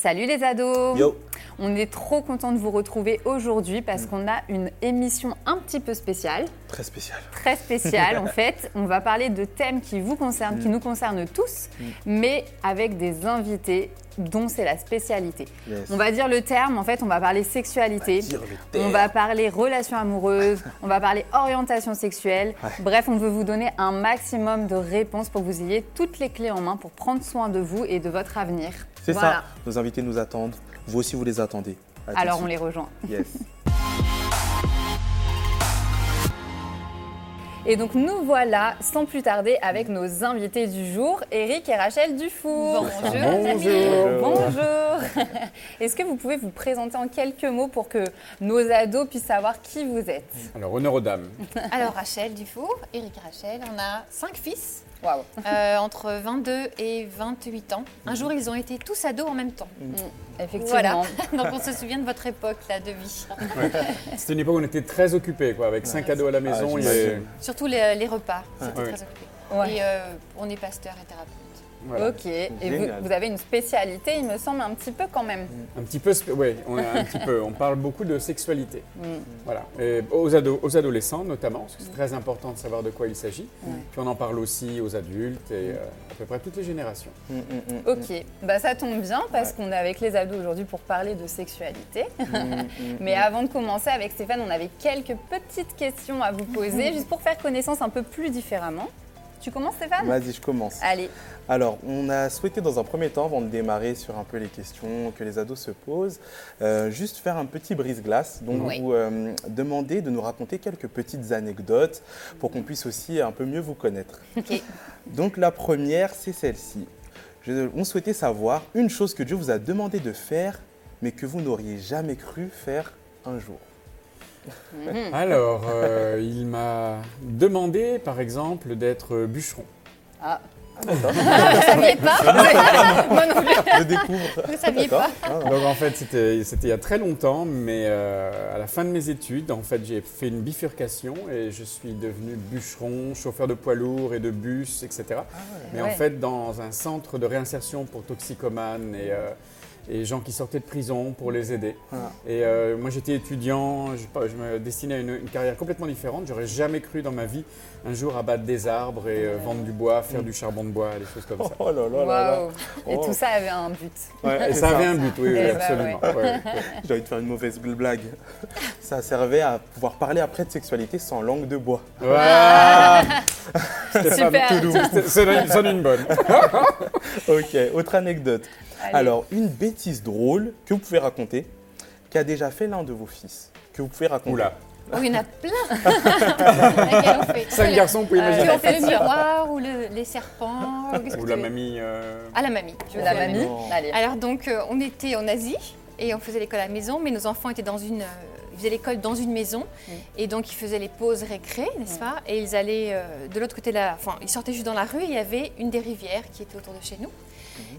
Salut les ados. Yo. On est trop content de vous retrouver aujourd'hui parce qu'on a une émission un petit peu spéciale, Très spécial. très spéciale en fait. On va parler de thèmes qui vous concernent, qui nous concernent tous, mais avec des invités dont c'est la spécialité. Yes. On va dire le terme, en fait, on va parler sexualité. On va parler relations amoureuses, on va parler orientation sexuelle. Ouais. Bref, on veut vous donner un maximum de réponses pour que vous ayez toutes les clés en main pour prendre soin de vous et de votre avenir. C'est Voilà. ça. Nos invités nous attendent. Vous aussi, vous les attendez. À Alors on les rejoint. Yes. Et donc nous voilà sans plus tarder avec nos invités du jour, Eric et Rachel Dufour. Bonjour. Bonjour. Est-ce que vous pouvez vous présenter en quelques mots pour que nos ados puissent savoir qui vous êtes? Alors, honneur aux dames. Alors Rachel Dufour, Eric et Rachel, on a cinq fils Waouh. euh, entre 22 et 28 ans. Un jour, ils ont été tous ados en même temps. Effectivement. Voilà. Donc on se souvient de votre époque là de vie. C'était une époque où on était très occupés, quoi, avec cinq ados à la maison. Ah. Surtout les, les repas, c'était Ouais. très occupé. Ouais. Et euh, on est pasteur et thérapeute. Voilà. Ok. Et vous, avez une spécialité, il me semble, un petit peu quand même. Un petit peu, oui, on a un petit peu. On parle beaucoup de sexualité. Mm. Voilà. Et aux, ados, aux adolescents notamment, parce que c'est très important de savoir de quoi il s'agit. Puis on en parle aussi aux adultes et euh, à peu près toutes les générations. Mm, mm, mm, Ok, bah ça tombe bien parce Ouais. qu'on est avec les ados aujourd'hui pour parler de sexualité. mm, mm, Mais avant de commencer avec Stéphane, on avait quelques petites questions à vous poser, juste pour faire connaissance un peu plus différemment. Tu commences Stéphane? Vas-y, je commence. Allez, Alors, on a souhaité dans un premier temps, avant de démarrer sur un peu les questions que les ados se posent, euh, juste faire un petit brise-glace. Donc, Oui. vous euh, demander de nous raconter quelques petites anecdotes pour qu'on puisse aussi un peu mieux vous connaître. ok. Donc, la première, c'est celle-ci. On souhaitait savoir une chose que Dieu vous a demandé de faire, mais que vous n'auriez jamais cru faire un jour. Alors, euh, il m'a demandé, par exemple, d'être bûcheron. Ah, Vous ne saviez pas moi non plus. Je découvre. Vous ne saviez pas Ah, Donc en fait, c'était c'était il y a très longtemps, mais euh, à la fin de mes études, en fait, j'ai fait une bifurcation et je suis devenu bûcheron, chauffeur de poids lourds et de bus, etc. Mais en Ouais. fait, dans un centre de réinsertion pour toxicomanes et, euh, et gens qui sortaient de prison pour les aider. Ah. Et euh, moi, j'étais étudiant, je, je me destinais à une, une carrière complètement différente. J'aurais jamais cru dans ma vie un jour abattre des arbres et euh, vendre du bois, faire du charbon de bois, des choses comme ça. Oh là là là là. Et Oh. tout ça avait un but. Ouais, Et c'est ça avait un but, oui, oui, Eh ben, absolument. Ouais, ouais. J'ai envie de faire une mauvaise blague. Ça servait à pouvoir parler après de sexualité sans langue de bois. Voilà. Super. C'est- C'est sonne une bonne. Ok, autre anecdote. Allez. Alors, une bêtise drôle que vous pouvez raconter, qu'a déjà fait l'un de vos fils, que vous pouvez raconter. Oula. Oh, il y en a plein Laquelle on fait Cinq garçons, vous pouvez imaginer. as fait le miroir ou le- les serpents Ou la mamie. euh, Ah, la mamie. Je La mamie. Allez. Alors donc euh, on était en Asie et on faisait l'école à la maison, mais nos enfants étaient dans une, euh, ils faisaient l'école dans une maison et donc ils faisaient les pauses récré, n'est-ce pas? Et ils allaient euh, de l'autre côté de la, enfin ils sortaient juste dans la rue, et il y avait une des rivières qui était autour de chez nous.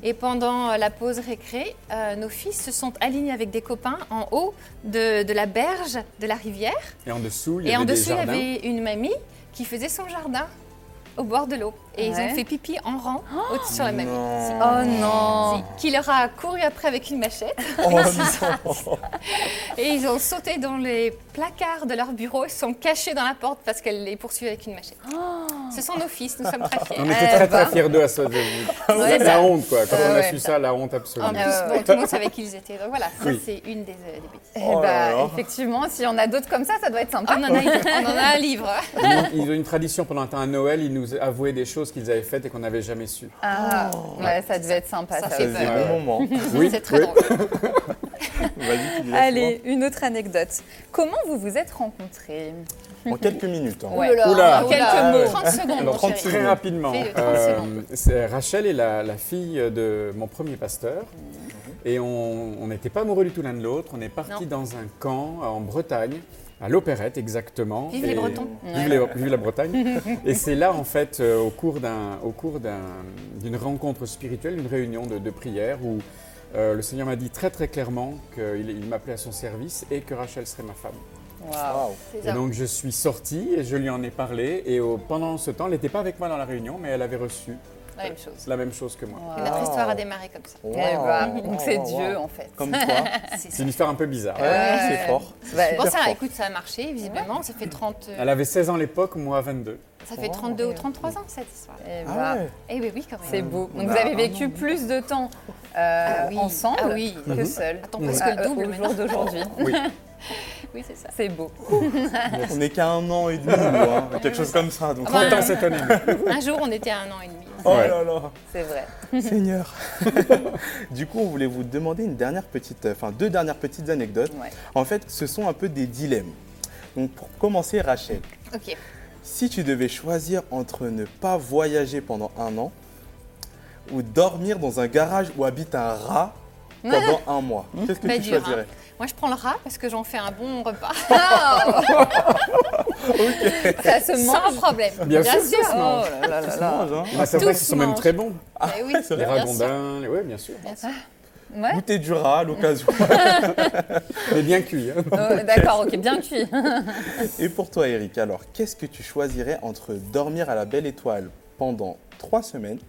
Et pendant euh, la pause récré, euh, nos fils se sont alignés avec des copains en haut de, de la berge de la rivière. Et en dessous, il y Et avait en des dessous, il y avait une mamie qui faisait son jardin au bord de l'eau. Et ils ont fait pipi en rang au-dessus sur la mamie. Non. Si. Oh non Si, qui leur a couru après avec une machette. Oh non. Et ils ont sauté dans les placards de leur bureau, ils sont cachés dans la porte parce qu'elle les poursuivait avec une machette. Ce sont nos fils, nous sommes très fiers. On était Eh très ben. très fiers d'eux à ça. Ouais, C'est bah. la honte quoi. Quand on a Ouais. su ça, la honte En absolue. plus, ouais. bon, tout le monde savait qui ils étaient. Donc voilà, ça Oui. c'est une des, euh, des bêtises. Eh Oh bah, là. effectivement, s'il y en a d'autres comme ça, ça doit être sympa. On en, a, on en a un livre. Ils, ils ont une tradition pendant un temps à Noël, ils nous avouaient des choses qu'ils avaient faites et qu'on n'avait jamais su. Ah, ouais, ça devait être sympa. Ça ça fait peur. des bons moments. Oui, c'est très oui. drôle. Allez, une autre anecdote. Comment vous vous êtes rencontrés. En quelques minutes. hein. Ouais. Oula, Oula. oula, Quelques mots. 30 secondes, Alors, mon 30 chéri. Très rapidement. Fais le 30 Euh, Rachel est la, la fille de mon premier pasteur. Et on n'était pas amoureux du tout l'un de l'autre. On est parti dans un camp en Bretagne, à l'Opérette exactement. Vive les Et- Bretons. Vive, les- vive la Bretagne. et c'est là, en fait, euh, au cours d'un- au cours d'un- d'une rencontre spirituelle, d'une réunion de, de prière, où euh, le Seigneur m'a dit très très clairement qu'il il m'appelait à son service et que Rachel serait ma femme. C'est Et donc je suis sorti et je lui en ai parlé. Et au- pendant ce temps, elle n'était pas avec moi dans la réunion, mais elle avait reçu La même chose. la même chose que moi. Et notre histoire a démarré comme ça. Eh ben, Wow, donc wow, c'est wow, Dieu en fait. Comme quoi. C'est une histoire un peu bizarre. Ouais, Ouais. c'est fort. Bah, Bon, super ça, fort. écoute, ça a marché, visiblement. Ça fait 30, euh, Elle avait 16 ans à l'époque, moi 22. ça fait Oh. 32 ou 33 ans, cette histoire. eh ben, Ah ouais. Eh oui, oui, quand même. C'est beau. Donc Bah, vous avez vécu plus de temps euh, Ah oui. ensemble Ah oui. que seul. Attends, presque Euh, le double au jour d'aujourd'hui. Oui. Oui, c'est ça. C'est beau. On n'est qu'à un an et demi, hein, quelque chose comme ça. Donc, Ah bah, 30 ans cette année. Un jour, on était à un an et demi. Oh là là, C'est vrai. Seigneur. du coup, on voulait vous demander une dernière petite, enfin deux dernières petites anecdotes. Ouais. En fait, ce sont un peu des dilemmes. Donc, pour commencer, Rachel, Ok. si tu devais choisir entre ne pas voyager pendant un an ou dormir dans un garage où habite un rat pendant un mois, qu'est-ce que Bah, tu dur, hein. choisirais Moi, je prends le rat parce que j'en fais un bon repas. Ça se Sans mange. problème. Bien sûr, sûr. ça se mange. Oh là là là Ça se là. mange, hein Ah, c'est vrai qu'ils sont même très bons. Eh oui, c'est Les ragondins, les... oui, bien sûr. Bien sûr. Ouais. Goûter du rat à l'occasion. Mais bien cuit. hein. Oh, D'accord, ok, bien cuit. Et pour toi, Eric, alors, qu'est-ce que tu choisirais entre dormir à la Belle Étoile pendant trois semaines,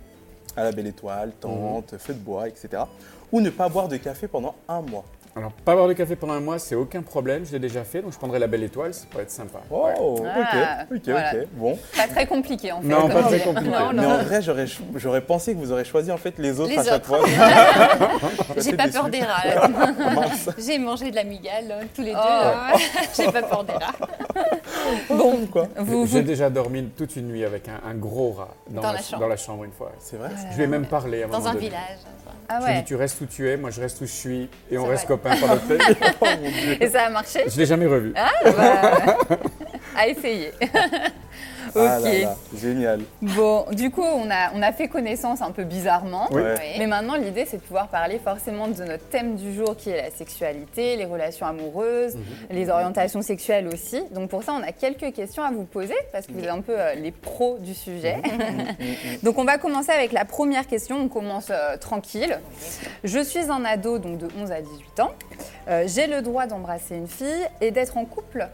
à la Belle Étoile, tente, feu de bois, etc., ou ne pas boire de café pendant un mois Alors, pas boire de café pendant un mois, c'est aucun problème. Je l'ai déjà fait, donc je prendrai la belle étoile, ça pourrait être sympa. Oh, Ouais. Ah, ok, ok, voilà. ok. Bon. Pas très compliqué en fait. Non, comme pas très compliqué. Non, Mais en vrai, j'aurais, j'aurais pensé que vous aurez choisi en fait les autres Les à chaque autres. fois. J'ai pas peur des rats. J'ai mangé de la migale hein, tous les deux. Oh. J'ai pas peur des rats. Bon, quoi. vous, J'ai vous- déjà dormi toute une nuit avec un, un gros rat dans, Dans la, la chambre. dans la chambre une fois. C'est vrai Je lui ai même parlé à un Dans moment un donné. village. Ah Je lui ai ouais. dit tu restes où tu es, moi je reste où je suis et on reste vrai. Le. Oh mon dieu. Et ça a marché? Je l'ai jamais revu. Ah bah, à essayer. ok. Ah là là, génial. Bon, du coup, on a, on a fait connaissance un peu bizarrement. Oui. Ouais. Oui. Mais maintenant, l'idée, c'est de pouvoir parler forcément de notre thème du jour qui est la sexualité, les relations amoureuses, les orientations sexuelles aussi. Donc pour ça, on a quelques questions à vous poser parce que vous êtes un peu euh, les pros du sujet. donc on va commencer avec la première question. On commence euh, tranquille. Je suis un ado donc de 11 à 18 ans. Euh, J'ai le droit d'embrasser une fille et d'être en couple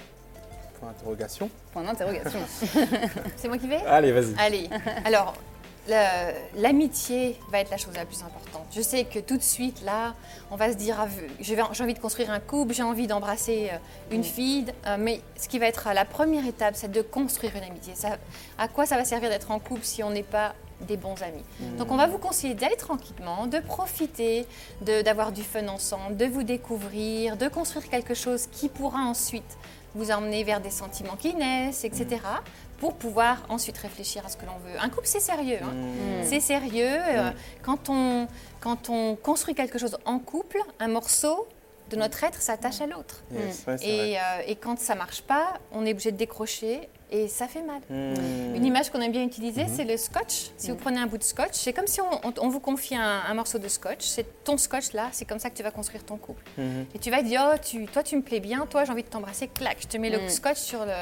Point d'interrogation. Point d'interrogation. C'est moi qui vais? Allez, vas-y. Allez, alors, l'amitié va être la chose la plus importante. Je sais que tout de suite, là, on va se dire, ah, j'ai envie de construire un couple, j'ai envie d'embrasser euh, une fille, euh, mais ce qui va être la première étape, c'est de construire une amitié. Ça, à quoi ça va servir d'être en couple si on n'est pas des bons amis? Donc on va vous conseiller d'aller tranquillement, de profiter, de- d'avoir du fun ensemble, de vous découvrir, de construire quelque chose qui pourra ensuite vous emmener vers des sentiments qui naissent, etc. pour pouvoir ensuite réfléchir à ce que l'on veut. Un couple, c'est sérieux. hein. Mmh. C'est sérieux. euh, quand, on, quand on construit quelque chose en couple, un morceau de notre être s'attache à l'autre. Yes, ouais, c'est Et, euh, et quand ça marche pas, on est obligé de décrocher et ça fait mal. Mmh. Une image qu'on aime bien utiliser, c'est le scotch. Si vous prenez un bout de scotch, c'est comme si on, on- on vous confie un, un morceau de scotch. C'est ton scotch là, c'est comme ça que tu vas construire ton couple. Mhm. Et tu vas dire, oh, tu, toi tu me plais bien, toi j'ai envie de t'embrasser, clac, je te mets le scotch sur le,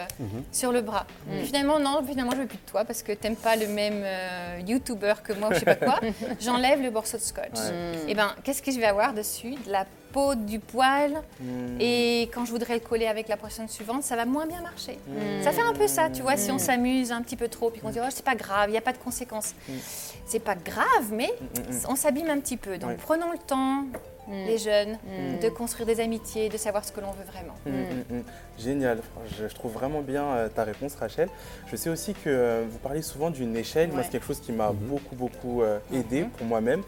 sur le bras. Et finalement, non, finalement je veux plus de toi parce que t'aimes pas le même euh, YouTuber que moi ou je sais pas quoi. J'enlève le morceau de scotch. Ouais. Et ben, qu'est-ce que je vais avoir dessus? De la peau, du poil. Mmh. Et quand je voudrais le coller avec la personne suivante, ça va moins bien marcher. Mmh. Ça fait un peu ça, tu vois, si on s'amuse un petit peu trop, puis qu'on dit, oh, c'est pas grave, il n'y a pas de conséquences. C'est pas grave, mais on s'abîme un petit peu. Donc prenons le temps, les jeunes, de construire des amitiés, de savoir ce que l'on veut vraiment. Mm, mm, mm. Génial. Je, je trouve vraiment bien euh, ta réponse, Rachel. Je sais aussi que euh, vous parlez souvent d'une échelle. Moi, Ouais. c'est quelque chose qui m'a beaucoup, beaucoup euh, aidé pour moi-même.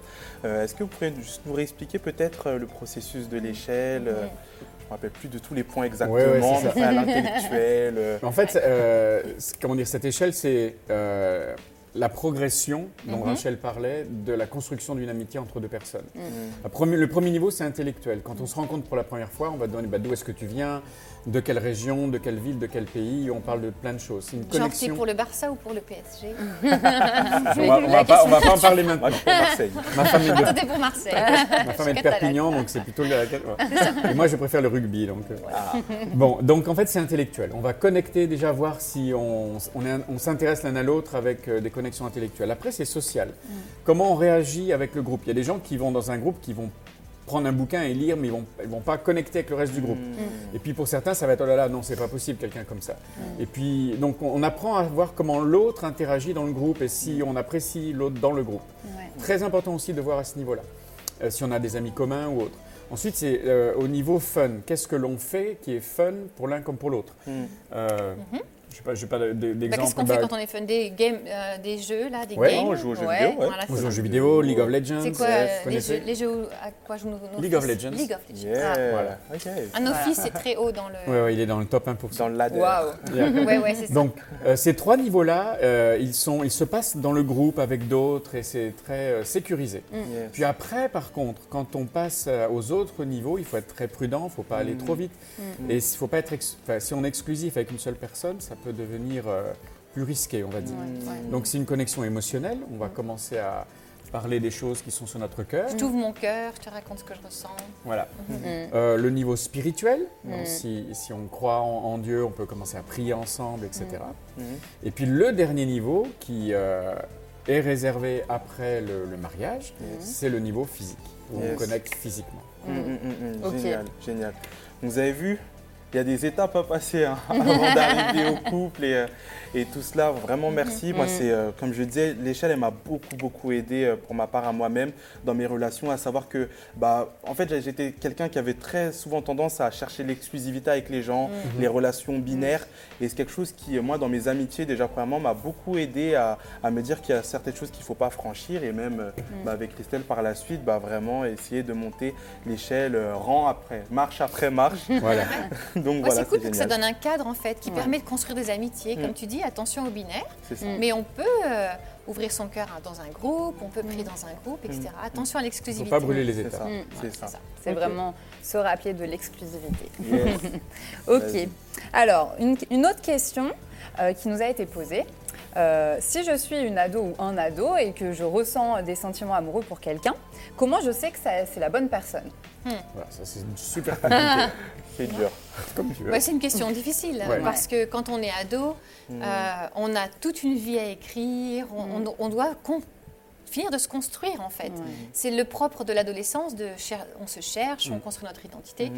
Euh, Est-ce que vous pourriez juste nous réexpliquer peut-être euh, le processus de l'échelle euh, Je ne me rappelle plus de tous les points exactement, ouais, c'est ça. mais l'intellectuel. euh, En fait, euh, comment dire, cette échelle, c'est euh, la progression dont Rachel parlait de la construction d'une amitié entre deux personnes. La premi- le premier niveau, c'est intellectuel. Quand on se rencontre pour la première fois, on va te demander bah, d'où est-ce que tu viens, de quelle région, de quelle ville, de quel pays? On parle de plein de choses. C'est une Genre, connexion. pour le Barça ou pour le PSG On va, on va pas, on va pas en parler maintenant. moi, je suis pour Marseille. Ma famille Toi, de, t'es pour Marseille. ma femme est de. Perpignan, donc c'est plutôt la. ouais. Et moi, je préfère le rugby. Donc, euh. Bon, donc en fait, c'est intellectuel. On va connecter déjà, voir si on, est on s'intéresse l'un à l'autre avec euh, des connexions intellectuelles. Après, c'est social. Comment on réagit avec le groupe? Il y a des gens qui vont dans un groupe qui vont prendre un bouquin et lire, mais ils vont, ils vont pas connecter avec le reste du groupe. Mm. Et puis pour certains, ça va être oh là là, non, c'est pas possible, quelqu'un comme ça. Et puis donc on, on apprend à voir comment l'autre interagit dans le groupe et si on apprécie l'autre dans le groupe. Ouais. Très important aussi de voir à ce niveau-là, euh, si on a des amis communs ou autres. Ensuite, c'est euh, au niveau fun. Qu'est-ce que l'on fait qui est fun pour l'un comme pour l'autre? Euh, Je sais pas, pas Bah, d'exemple. Qu'est-ce qu'on bah, fait quand on est fun Des games, euh, des jeux là, des Ouais. games? On joue aux jeux Ouais. vidéo, ouais. Voilà, on joue aux jeux vidéo, League of Legends. C'est quoi euh, les, jeux, les jeux où- à quoi jouent nos, nos League of Legends. League of Legends. Yeah. Ah. Voilà. Nos fils, c'est très haut dans le. Ouais, il est dans le top 1%. Dans le ladder. Waouh. Yeah. Ouais, ouais, c'est ça. Donc, euh, ces trois niveaux-là, euh, ils, sont, ils se passent dans le groupe avec d'autres et c'est très euh, sécurisé. Yes. Puis après, par contre, quand on passe aux autres niveaux, il faut être très prudent, il ne faut pas aller Mm. trop vite. Mm. Et il faut pas être ex- enfin, si on est exclusif avec une seule personne, ça peut devenir euh, plus risqué, on va dire. Ouais, ouais. Donc, c'est une connexion émotionnelle. On va commencer à parler des choses qui sont sur notre cœur. Je t'ouvre mon cœur, je te raconte ce que je ressens. Voilà. Mm. Euh, le niveau spirituel, donc si, si on croit en, en Dieu, on peut commencer à prier ensemble, etc. Mhm. Et puis le dernier niveau qui euh, est réservé après le, le mariage, c'est le niveau physique, où Yes. on connecte physiquement. Génial, génial. Vous avez vu, il y a des étapes à passer hein, avant d'arriver au couple et, euh, et tout cela. Vraiment merci. Moi, Mhm. c'est euh, comme je disais, l'échelle, elle m'a beaucoup, beaucoup aidé euh, pour ma part à moi-même dans mes relations, à savoir que, bah, en fait, j'étais quelqu'un qui avait très souvent tendance à chercher l'exclusivité avec les gens, Mhm. les relations binaires. Et c'est quelque chose qui, moi, dans mes amitiés, déjà, premièrement, m'a beaucoup aidé à, à me dire qu'il y a certaines choses qu'il ne faut pas franchir. Et même Mhm. bah, avec Christelle, par la suite, bah, vraiment essayer de monter l'échelle euh, rang après, marche après marche. Voilà. Donc Ouais, voilà, c'est cool c'est que ça donne un cadre en fait qui Ouais. permet de construire des amitiés. Mm. Comme tu dis, attention au binaire. Mm. Mais on peut euh, ouvrir son cœur hein, dans un groupe, on peut prier dans un groupe, etc. Mm. Attention à Il ne faut l'exclusivité. pas brûler les. Mm. C'est ça. c'est vraiment se rappeler de l'exclusivité. Yes. Ok. Alors, une, une autre question euh, qui nous a été posée. Euh, si je suis une ado ou un ado et que je ressens des sentiments amoureux pour quelqu'un, comment je sais que c'est la bonne personne? Voilà, ça c'est super compliqué. C'est dur. Comme tu veux. Ouais, c'est une question difficile Ouais. parce que quand on est ado, Mm. euh, on a toute une vie à écrire, on, on- on doit finir de se construire en fait. C'est le propre de l'adolescence, de cher- on se cherche, on Mm. construit notre identité.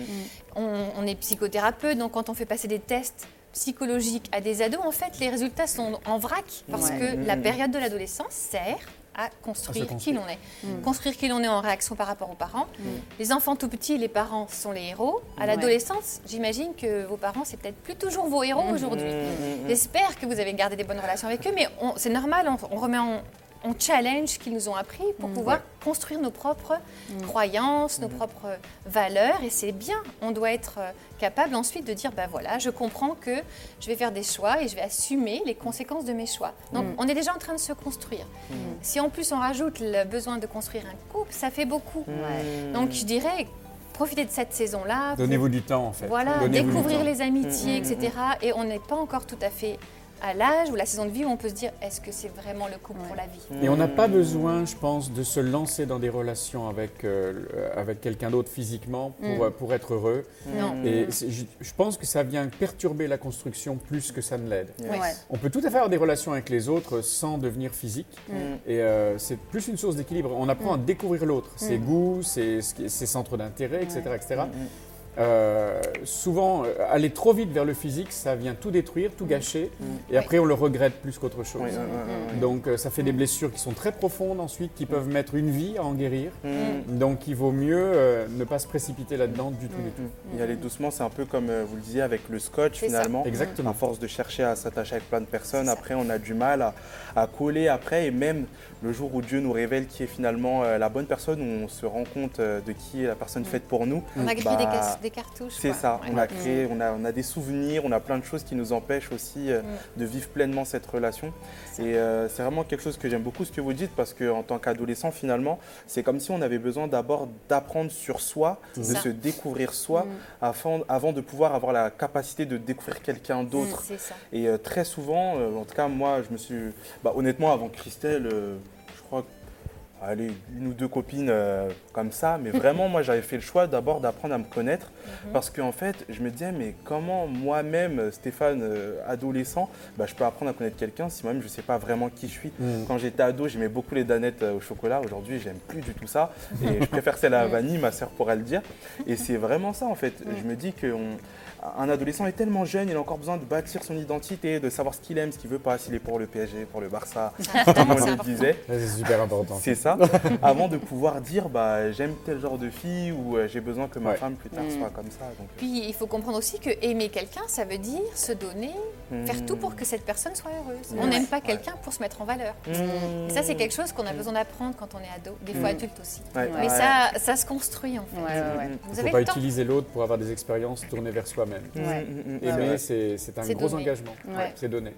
On, on est psychothérapeute, donc quand on fait passer des tests psychologiques à des ados, en fait, les résultats sont en vrac parce Ouais. que la période de l'adolescence sert à construire qui construire. l'on est. Mm. Construire qui l'on est en réaction par rapport aux parents. Mm. Les enfants tout petits, les parents sont les héros. À Ouais. l'adolescence, j'imagine que vos parents, c'est peut-être plus toujours vos héros Mm. aujourd'hui. J'espère que vous avez gardé des bonnes relations avec eux, mais c'est normal, on, on remet en on challenge ce qu'ils nous ont appris pour Mm. pouvoir Ouais. construire nos propres Mm. croyances, nos Mhm. propres valeurs. Et c'est bien, on doit être euh, capable ensuite de dire, ben voilà, je comprends que je vais faire des choix et je vais assumer les conséquences de mes choix. Donc Mm. on est déjà en train de se construire. Si en plus on rajoute le besoin de construire un couple, ça fait beaucoup. Mm. Donc je dirais, profitez de cette saison-là. pour- Donnez-vous du temps en fait. Voilà, découvrir les amitiés, Mm, mm, etc. Et on n'est pas encore tout à fait à l'âge ou la saison de vie où on peut se dire est-ce que c'est vraiment le couple pour la vie? Et on n'a pas besoin, je pense, de se lancer dans des relations avec, euh, le- avec quelqu'un d'autre physiquement pour, Mm. euh, pour être heureux. Non. Et je, je pense que ça vient perturber la construction plus que ça ne l'aide. Yes. Ouais. On peut tout à fait avoir des relations avec les autres sans devenir physique. Mm. Et euh, c'est plus une source d'équilibre. On apprend à découvrir l'autre, ses Mm. goûts, ses, ses centres d'intérêt, etc. etc. Mm. Euh, souvent, euh, aller trop vite vers le physique, ça vient tout détruire, tout gâcher. Et après, on le regrette plus qu'autre chose. Mm. Donc, euh, ça fait des blessures qui sont très profondes ensuite, qui peuvent mettre une vie à en guérir. Mm. Donc, il vaut mieux euh, ne pas se précipiter là-dedans du tout. du tout. Mm. Y aller doucement, c'est un peu comme euh, vous le disiez avec le scotch C'est ça. finalement. Exactement. À force de chercher à s'attacher avec plein de personnes, après on a du mal à, à coller après et même le jour où Dieu nous révèle qui est finalement euh, la bonne personne, où on se rend compte euh, de qui est la personne faite pour nous. On a grillé Bah, des, des cartouches. C'est ça, Ouais. on a créé, on a, on a des souvenirs, on a plein de choses qui nous empêchent aussi euh, Mm. de vivre pleinement cette relation. Et euh, c'est vraiment quelque chose que j'aime beaucoup ce que vous dites parce qu'en tant qu'adolescent finalement, c'est comme si on avait besoin d'abord d'apprendre sur soi, de ça. se découvrir soi, Mm. avant de pouvoir avoir la capacité de découvrir quelqu'un d'autre. C'est ça. Et euh, très souvent, en tout cas moi, je me suis, bah, honnêtement, avant Christelle, je crois allez, une ou deux copines euh, comme ça, mais vraiment, moi, j'avais fait le choix d'abord d'apprendre à me connaître Mhm. parce qu'en fait, je me disais, mais comment moi-même, Stéphane, euh, adolescent, bah, je peux apprendre à connaître quelqu'un si moi-même, je ne sais pas vraiment qui je suis. Mhm. Quand j'étais ado, j'aimais beaucoup les danettes euh, au chocolat. Aujourd'hui, j'aime plus du tout ça. Et je préfère celle à vanille, ma sœur pourra le dire. Et c'est vraiment ça, en fait. Je me dis qu'un adolescent est tellement jeune, il a encore besoin de bâtir son identité, de savoir ce qu'il aime, ce qu'il veut pas, s'il est pour le PSG, pour le Barça, comme on le disait. C'est super important. C'est ça, avant de pouvoir dire bah, j'aime tel genre de fille ou euh, j'ai besoin que ma Ouais. femme plus tard Mm. soit comme ça. Donc, euh, Puis il faut comprendre aussi que aimer quelqu'un, ça veut dire se donner, faire mm. tout pour que cette personne soit heureuse. On n'aime pas Ouais. quelqu'un pour se mettre en valeur. Mm. Et ça, c'est quelque chose qu'on a besoin d'apprendre quand on est ado, des fois Mm. adulte aussi. Ouais, Mais ouais. ça, ça se construit en fait. Ouais, ouais, ouais. Mm, Vous Il ne avez faut pas le temps. utiliser l'autre pour avoir des expériences tournées vers soi-même. mm, Ouais. mm, mm, mm. Aimer, Ouais, c'est c'est un gros engagement. Ouais. C'est donné.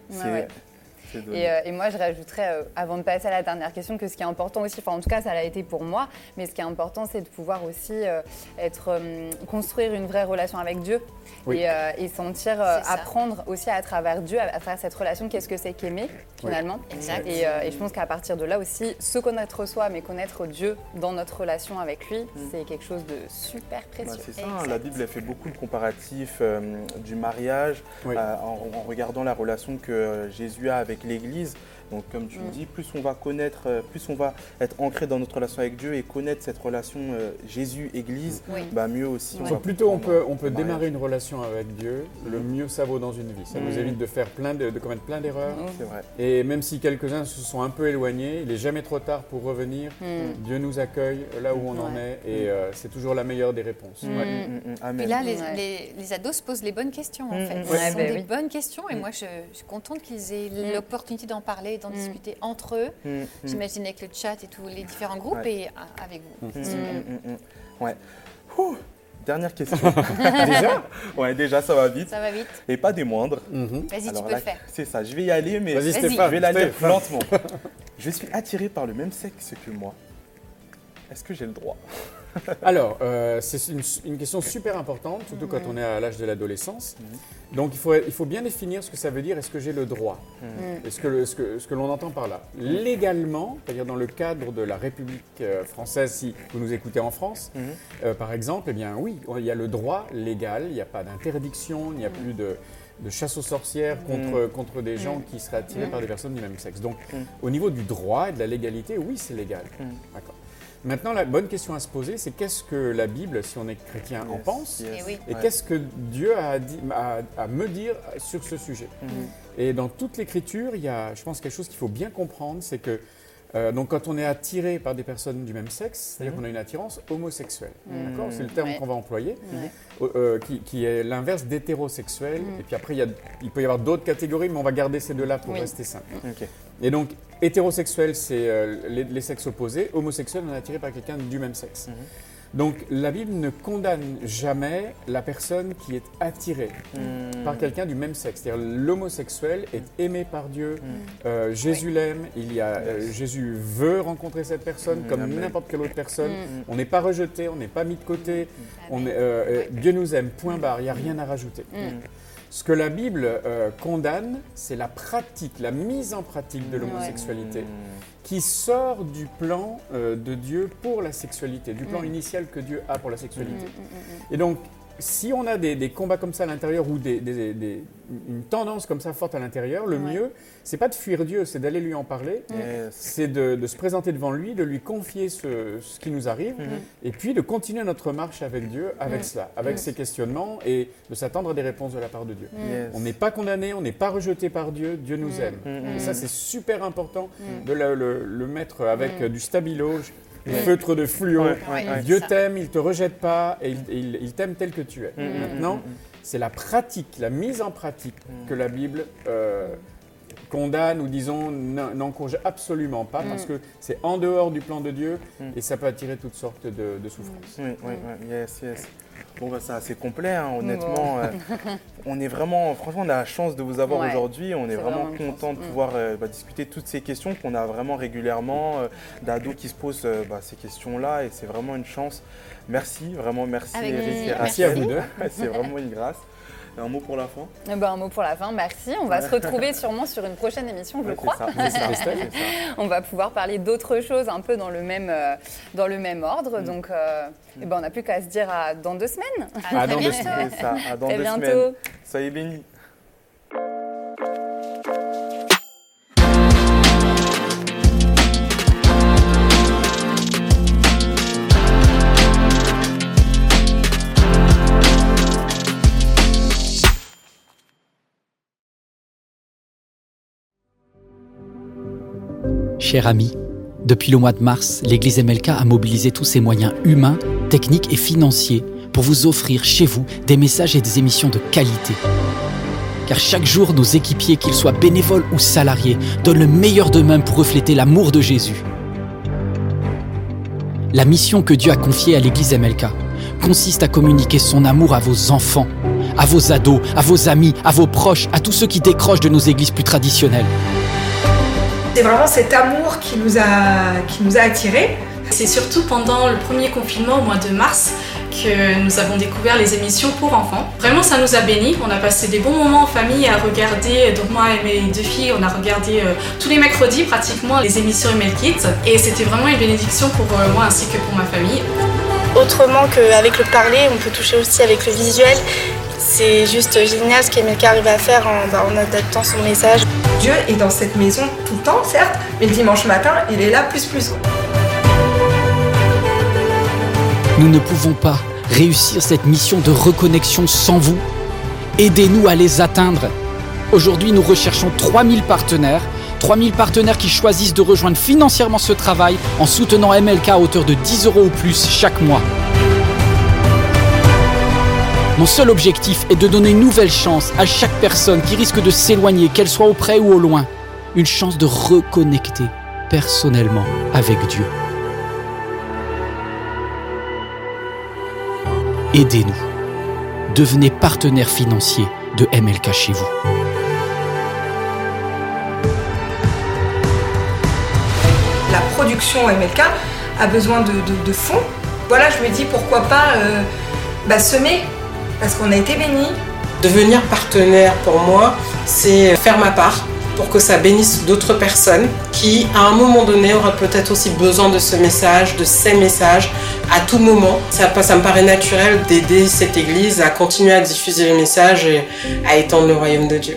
Et, euh, et moi, je rajouterais, euh, avant de passer à la dernière question, que ce qui est important aussi, enfin en tout cas, ça l'a été pour moi, mais ce qui est important, c'est de pouvoir aussi euh, être, euh, construire une vraie relation avec Dieu Oui. et, euh, et sentir, euh, apprendre aussi à travers Dieu, à, à travers cette relation, qu'est-ce que c'est qu'aimer finalement. Exact. Et, euh, et je pense qu'à partir de là aussi, se connaître soi, mais connaître Dieu dans notre relation avec lui, c'est quelque chose de super Bah, précieux. c'est ça, Exact. la Bible elle fait beaucoup de comparatifs euh, du mariage Oui. euh, en, en regardant la relation que Jésus a avec l'Église. Donc comme tu Mm. le dis, plus on va connaître, euh, plus on va être ancré dans notre relation avec Dieu et connaître cette relation euh, Jésus-Église, Oui. bah, mieux aussi. Ouais. on Donc va plutôt on peut, on démarrer une relation avec Dieu, le mieux ça vaut dans une vie. Ça nous Mhm. évite de faire plein de, de commettre plein d'erreurs. Vrai. Et même si quelques-uns se sont un peu éloignés, il n'est jamais trop tard pour revenir. Mm. Dieu nous accueille là où on en est et euh, c'est toujours la meilleure des réponses. Mm. Ouais. Mm, mm, mm. Amen. Puis là, les, Ouais. les- les ados se posent les bonnes questions en Mm, fait. mm. Ce sont bah des oui. bonnes questions et Mm. moi je, je suis contente qu'ils aient Mm. l'opportunité d'en parler, d'en Mm. discuter entre eux. Mm, mm. J'imagine avec le chat et tous les différents groupes Ouais. et avec vous. Ouais. Ouh. Dernière question. Déjà ouais, déjà ça va vite. Ça va vite. Et pas des moindres. Mhm. Vas-y, tu peux là, le faire. C'est ça, je vais y aller, mais Vas-y je vais la lire Stéphane. lentement. je suis attiré par le même sexe que moi. Est-ce que j'ai le droit? Alors, euh, c'est une, une question super importante, surtout quand on est à l'âge de l'adolescence. Donc, il faut, il faut bien définir ce que ça veut dire. Est-ce que j'ai le droit? Mm. Est-ce que, le- ce que, ce que l'on entend par là? Légalement, c'est-à-dire dans le cadre de la République euh, française, si vous nous écoutez en France, Mhm. euh, par exemple, eh bien oui, il y a le droit légal, il n'y a pas d'interdiction, il n'y a Mm. plus de, de chasse aux sorcières contre, contre des gens qui seraient attirés Mm. par des personnes du même sexe. Donc, Mm. au niveau du droit et de la légalité, oui, c'est légal. Mm. D'accord. Maintenant, la bonne question à se poser, c'est qu'est-ce que la Bible, si on est chrétien, en pense yes. Eh oui. et Ouais. qu'est-ce que Dieu a à, me dire sur ce sujet Mhm. Et dans toute l'écriture, il y a, je pense, quelque chose qu'il faut bien comprendre, c'est que euh, donc quand on est attiré par des personnes du même sexe, c'est-à-dire Mhm. qu'on a une attirance homosexuelle. Mhm. D'accord C'est le terme Ouais. qu'on va employer, Ouais. euh, qui, qui est l'inverse d'hétérosexuel. Et puis après, il, y a- il peut y avoir d'autres catégories, mais on va garder ces deux-là pour Oui. rester simple. Et donc, hétérosexuel, c'est euh, les, les sexes opposés. Homosexuel, on est attiré par quelqu'un du même sexe. Mhm. Donc, la Bible ne condamne jamais la personne qui est attirée Mm. par quelqu'un du même sexe. C'est-à-dire l'homosexuel est aimé par Dieu, euh, Jésus l'aime, il y a, euh, Jésus veut rencontrer cette personne Mm, comme n'importe quelle autre personne. On n'est pas rejeté, on n'est pas mis de côté, on est. Dieu nous aime, point barre, il n'y a rien à rajouter. Mm. Ce que la Bible euh, condamne, c'est la pratique, la mise en pratique de l'homosexualité, qui sort du plan euh, de Dieu pour la sexualité, du plan Mm. initial que Dieu a pour la sexualité. Mm, Et donc, si on a des, des combats comme ça à l'intérieur ou des, des- des- une tendance comme ça forte à l'intérieur, le Ouais. mieux, c'est pas de fuir Dieu, c'est d'aller lui en parler, Yes. c'est de, de se présenter devant lui, de lui confier ce, ce qui nous arrive, Mhm. et puis de continuer notre marche avec Dieu, avec Mm. cela, avec Mm. ses questionnements et de s'attendre à des réponses de la part de Dieu. On n'est pas condamné, on n'est pas rejeté par Dieu, Dieu nous Mm. aime. Mm, Et ça, c'est super important Mm. de le, le- le mettre avec Mm. du stabilo, Mm. feutre de fluo. Dieu t'aime, il te rejette pas et il, il- il t'aime tel que tu es. Mm, mm, Maintenant, mm, c'est la pratique, la mise en pratique que la Bible euh, condamne ou disons n'en- n'encourage absolument pas Mm. parce que c'est en dehors du plan de Dieu Mm. et ça peut attirer toutes sortes de, de souffrances. Oui, oui, oui, yes, yes. Bon, bah, c'est assez complet, hein, honnêtement. euh, on est vraiment, franchement, on a la chance de vous avoir Ouais. aujourd'hui. On est vraiment content chance. de Mm. pouvoir euh, bah, discuter toutes ces questions qu'on a vraiment régulièrement, euh, d'ados qui se posent euh, bah, ces questions-là, et c'est vraiment une chance. Merci, vraiment merci Avec Eric plaisir. et Merci à vous deux. c'est vraiment une grâce. Un mot pour la fin Eh ben, un mot pour la fin, merci. On va se retrouver sûrement sur une prochaine émission, je Ouais, crois. ça, ça, ça. On va pouvoir parler d'autres choses un peu dans le même, euh, dans le même ordre. Mm. Donc, euh, eh ben, on n'a plus qu'à se dire à dans deux semaines. Ah, dans très deux bientôt. semaines. C'est ça, à dans Très deux bientôt. semaines. Soyez bénis. Cher ami, depuis le mois de mars, l'Église MLK a mobilisé tous ses moyens humains, techniques et financiers pour vous offrir chez vous des messages et des émissions de qualité. Car chaque jour, nos équipiers, qu'ils soient bénévoles ou salariés, donnent le meilleur d'eux-mêmes pour refléter l'amour de Jésus. La mission que Dieu a confiée à l'Église MLK consiste à communiquer son amour à vos enfants, à vos ados, à vos amis, à vos proches, à tous ceux qui décrochent de nos églises plus traditionnelles. C'est vraiment cet amour qui nous a, qui nous a attirés. C'est surtout pendant le premier confinement au mois de mars que nous avons découvert les émissions pour enfants. Vraiment, ça nous a bénis. On a passé des bons moments en famille à regarder. Donc moi et mes deux filles, on a regardé euh, tous les mercredis pratiquement les émissions Email Kids. Et c'était vraiment une bénédiction pour euh, moi ainsi que pour ma famille. Autrement qu'avec le parler, on peut toucher aussi avec le visuel. C'est juste génial ce qu'Emeka arrive à faire en, bah, en adaptant son message. Dieu est dans cette maison tout le temps, certes, mais le dimanche matin, il est là plus plus. Nous ne pouvons pas réussir cette mission de reconnexion sans vous. Aidez-nous à les atteindre. Aujourd'hui, nous recherchons 3000 partenaires. 3000 partenaires qui choisissent de rejoindre financièrement ce travail en soutenant MLK à hauteur de 10 euros ou plus chaque mois. Mon seul objectif est de donner une nouvelle chance à chaque personne qui risque de s'éloigner, qu'elle soit auprès ou au loin. Une chance de reconnecter personnellement avec Dieu. Aidez-nous. Devenez partenaire financier de MLK chez vous. La production MLK a besoin de, fonds. Voilà, je me dis pourquoi pas euh, bah, semer, parce qu'on a été bénis. Devenir partenaire pour moi, c'est faire ma part pour que ça bénisse d'autres personnes qui, à un moment donné, auraient peut-être aussi besoin de ce message, de ces messages, à tout moment. Ça, ça me paraît naturel d'aider cette Église à continuer à diffuser le message et à étendre le royaume de Dieu.